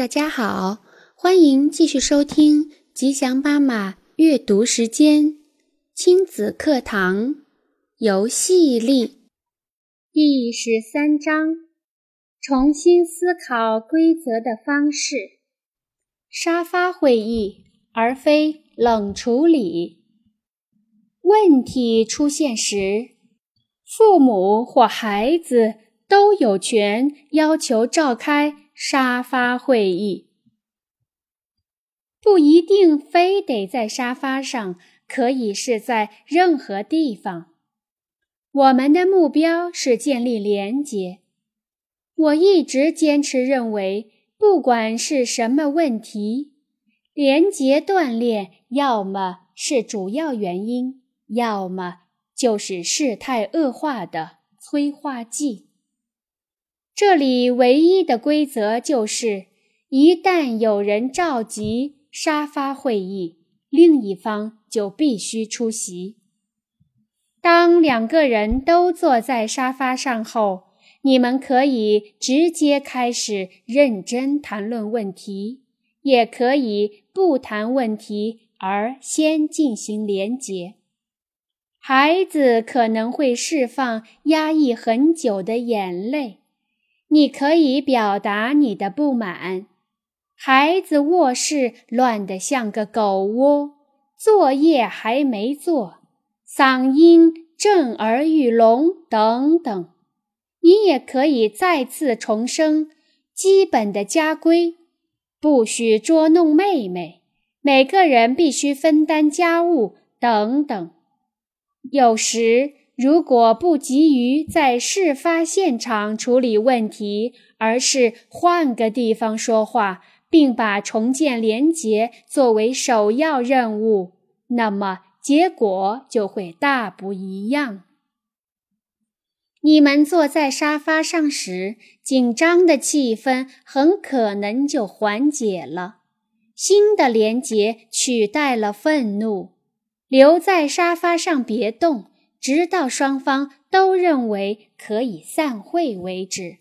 大家好，欢迎继续收听吉祥妈妈阅读时间亲子课堂游戏力第十三章：重新思考规则的方式。沙发会议而非冷处理。问题出现时，父母或孩子都有权要求召开。沙发会议不一定非得在沙发上，可以是在任何地方。我们的目标是建立连结。我一直坚持认为，不管是什么问题，连结锻炼要么是主要原因，要么就是事态恶化的催化剂。这里唯一的规则就是，一旦有人召集沙发会议，另一方就必须出席。当两个人都坐在沙发上后，你们可以直接开始认真谈论问题，也可以不谈问题而先进行连结。孩子可能会释放压抑很久的眼泪。你可以表达你的不满。孩子卧室乱得像个狗窝，作业还没做，嗓音震耳欲聋等等。你也可以再次重申基本的家规：不许捉弄妹妹，每个人必须分担家务等等。有时。如果不急于在事发现场处理问题，而是换个地方说话，并把重建连结作为首要任务，那么结果就会大不一样。你们坐在沙发上时，紧张的气氛很可能就缓解了，新的连结取代了愤怒。留在沙发上别动。直到双方都认为可以散会为止。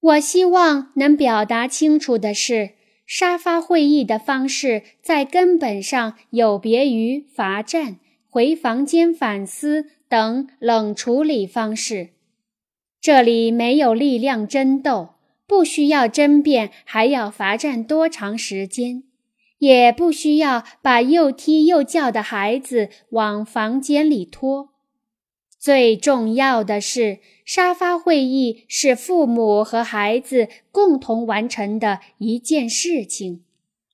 我希望能表达清楚的是，沙发会议的方式在根本上有别于罚站、回房间反思等冷处理方式。这里没有力量争斗，不需要争辩，还要罚站多长时间。也不需要把又踢又叫的孩子往房间里拖。最重要的是，沙发会议是父母和孩子共同完成的一件事情，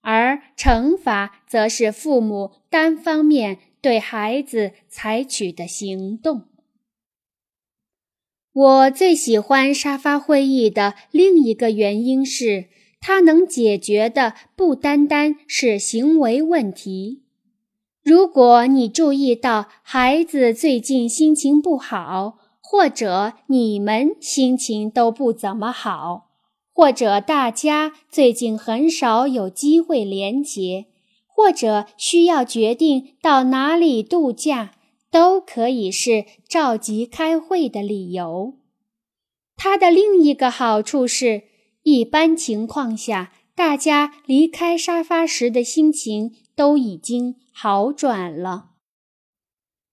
而惩罚则是父母单方面对孩子采取的行动。我最喜欢沙发会议的另一个原因是。它能解决的不单单是行为问题。如果你注意到孩子最近心情不好，或者你们心情都不怎么好，或者大家最近很少有机会连结，或者需要决定到哪里度假，都可以是召集开会的理由。它的另一个好处是。一般情况下，大家离开沙发时的心情都已经好转了。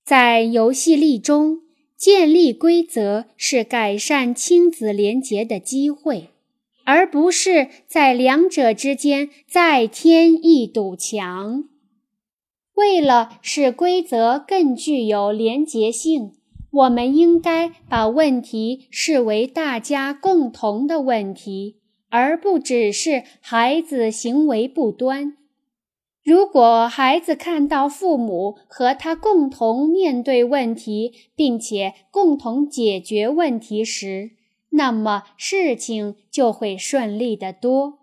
在游戏力中，建立规则是改善亲子联结的机会，而不是在两者之间再添一堵墙。为了使规则更具有连结性，我们应该把问题视为大家共同的问题。而不只是孩子行为不端。如果孩子看到父母和他共同面对问题，并且共同解决问题时，那么事情就会顺利得多。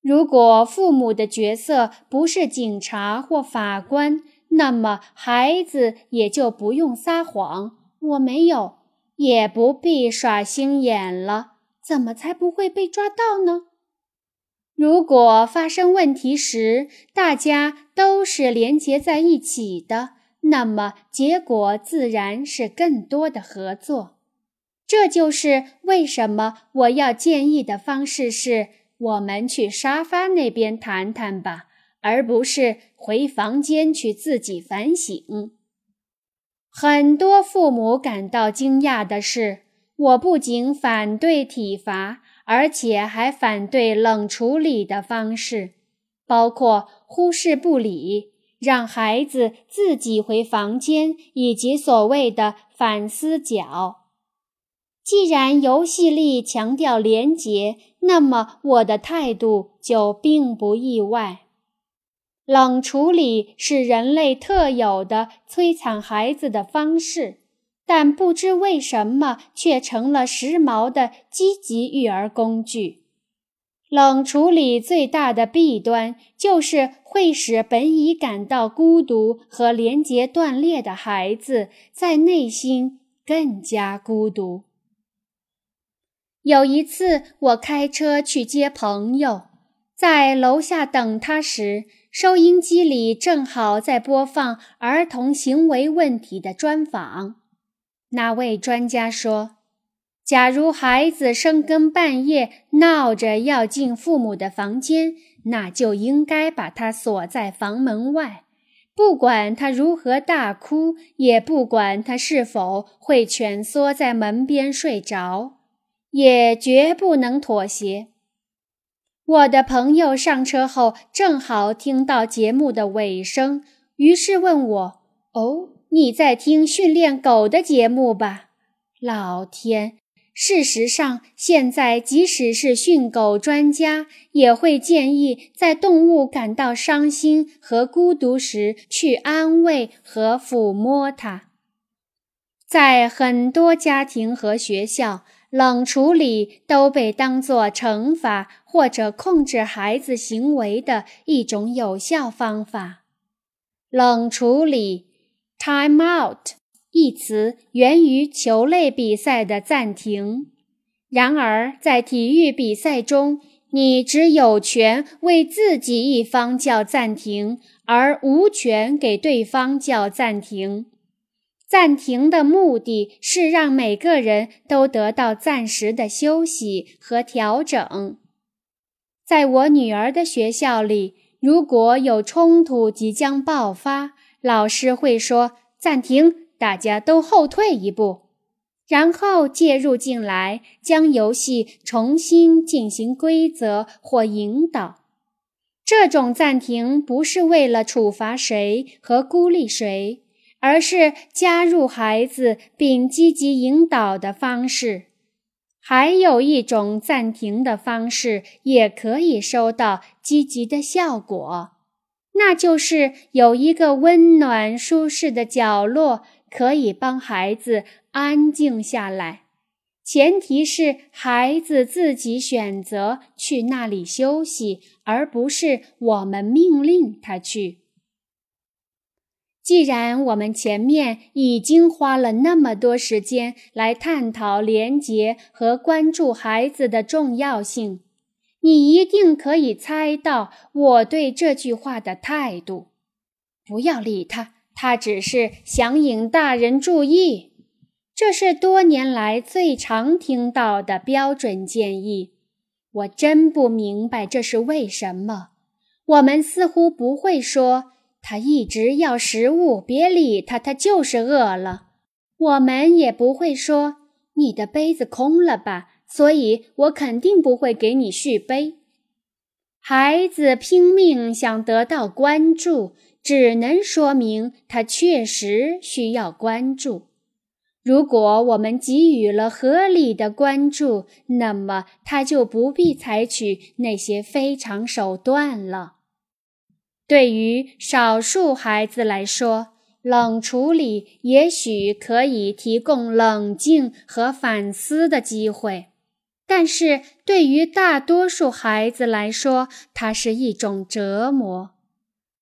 如果父母的角色不是警察或法官，那么孩子也就不用撒谎，我没有，也不必耍心眼了。怎么才不会被抓到呢？如果发生问题时大家都是连结在一起的，那么结果自然是更多的合作。这就是为什么我要建议的方式是：我们去沙发那边谈谈吧，而不是回房间去自己反省。很多父母感到惊讶的是，我不仅反对体罚，而且还反对冷处理的方式，包括忽视不理、让孩子自己回房间，以及所谓的反思角。既然游戏力强调廉洁，那么我的态度就并不意外。冷处理是人类特有的摧残孩子的方式，但不知为什么却成了时髦的积极育儿工具。冷处理最大的弊端就是会使本已感到孤独和连结断裂的孩子在内心更加孤独。有一次，我开车去接朋友，在楼下等他时，收音机里正好在播放儿童行为问题的专访。那位专家说：“假如孩子深更半夜闹着要进父母的房间，那就应该把他锁在房门外，不管他如何大哭，也不管他是否会蜷缩在门边睡着。”也绝不能妥协。我的朋友上车后正好听到节目的尾声，于是问我：“哦，你在听训练狗的节目吧？”老天！事实上，现在即使是训狗专家，也会建议在动物感到伤心和孤独时去安慰和抚摸它。在很多家庭和学校。冷处理都被当作惩罚或者控制孩子行为的一种有效方法。冷处理 （time out） 一词源于球类比赛的暂停。然而，在体育比赛中，你只有权为自己一方叫暂停，而无权给对方叫暂停。暂停的目的是让每个人都得到暂时的休息和调整。在我女儿的学校里，如果有冲突即将爆发，老师会说：“暂停，大家都后退一步，然后介入进来，将游戏重新进行规则或引导。”这种暂停不是为了处罚谁和孤立谁。而是加入孩子并积极引导的方式。还有一种暂停的方式也可以收到积极的效果，那就是有一个温暖舒适的角落，可以帮孩子安静下来。前提是孩子自己选择去那里休息，而不是我们命令他去。既然我们前面已经花了那么多时间来探讨廉洁和关注孩子的重要性，你一定可以猜到我对这句话的态度。不要理他，他只是想引大人注意。这是多年来最常听到的标准建议。我真不明白这是为什么。我们似乎不会说。他一直要食物，别理他，他就是饿了。我们也不会说你的杯子空了吧，所以我肯定不会给你续杯。孩子拼命想得到关注，只能说明他确实需要关注。如果我们给予了合理的关注，那么他就不必采取那些非常手段了。对于少数孩子来说，冷处理也许可以提供冷静和反思的机会，但是对于大多数孩子来说，它是一种折磨。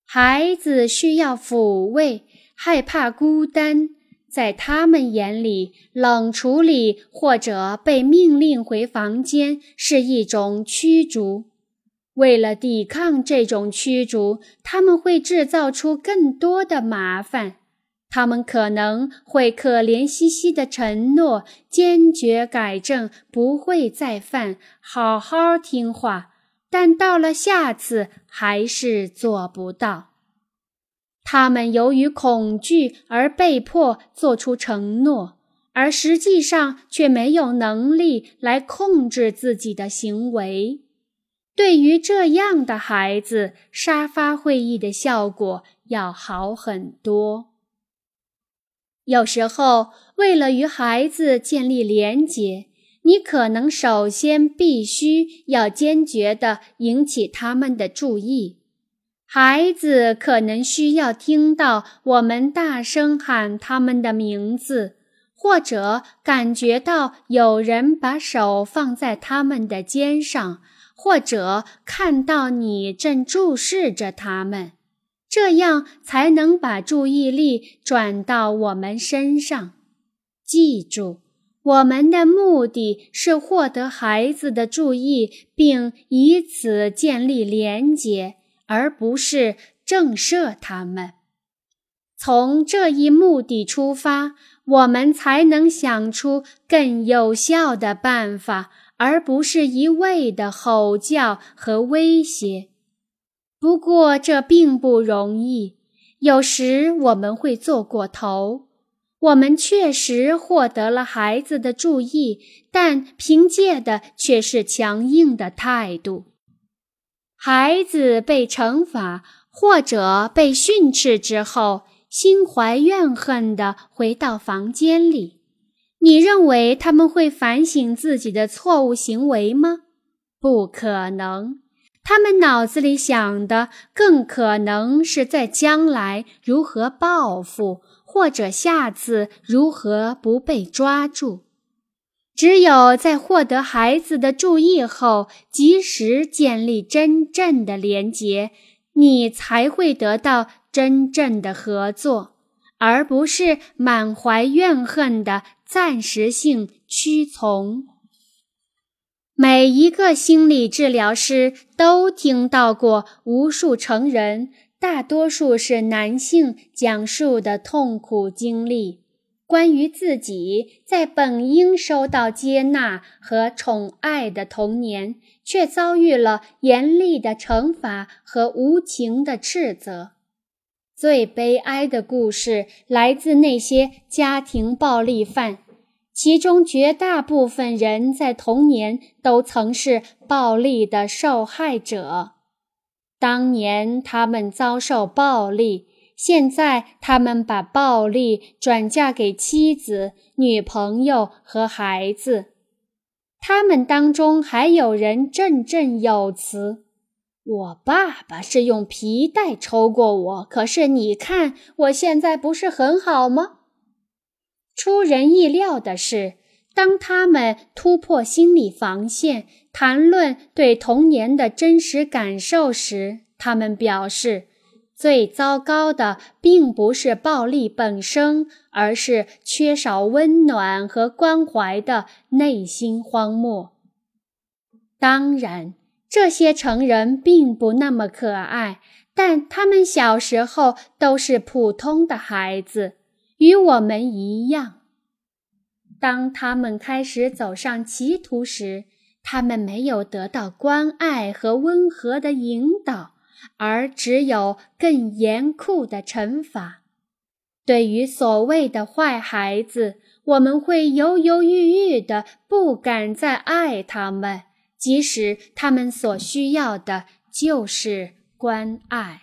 孩子需要抚慰，害怕孤单，在他们眼里，冷处理或者被命令回房间是一种驱逐。为了抵抗这种驱逐，他们会制造出更多的麻烦。他们可能会可怜兮兮的承诺，坚决改正，不会再犯，好好听话。但到了下次，还是做不到。他们由于恐惧而被迫做出承诺，而实际上却没有能力来控制自己的行为。对于这样的孩子，沙发会议的效果要好很多。有时候，为了与孩子建立连结，你可能首先必须要坚决地引起他们的注意。孩子可能需要听到我们大声喊他们的名字，或者感觉到有人把手放在他们的肩上。或者看到你正注视着他们，这样才能把注意力转到我们身上。记住，我们的目的是获得孩子的注意，并以此建立连结，而不是震慑他们。从这一目的出发，我们才能想出更有效的办法。而不是一味的吼叫和威胁。不过这并不容易，有时我们会做过头。我们确实获得了孩子的注意，但凭借的却是强硬的态度。孩子被惩罚或者被训斥之后，心怀怨恨地回到房间里。你认为他们会反省自己的错误行为吗？不可能，他们脑子里想的更可能是在将来如何报复，或者下次如何不被抓住。只有在获得孩子的注意后，及时建立真正的连结，你才会得到真正的合作。而不是满怀怨恨的暂时性屈从。每一个心理治疗师都听到过无数成人，大多数是男性讲述的痛苦经历，关于自己在本应受到接纳和宠爱的童年，却遭遇了严厉的惩罚和无情的斥责。最悲哀的故事来自那些家庭暴力犯，其中绝大部分人在童年都曾是暴力的受害者。当年他们遭受暴力，现在他们把暴力转嫁给妻子、女朋友和孩子。他们当中还有人振振有词。我爸爸是用皮带抽过我，可是你看我现在不是很好吗？出人意料的是，当他们突破心理防线，谈论对童年的真实感受时，他们表示，最糟糕的并不是暴力本身，而是缺少温暖和关怀的内心荒漠。当然。这些成人并不那么可爱，但他们小时候都是普通的孩子，与我们一样。当他们开始走上歧途时，他们没有得到关爱和温和的引导，而只有更严酷的惩罚。对于所谓的坏孩子，我们会犹犹豫豫的，不敢再爱他们。即使他们所需要的就是关爱。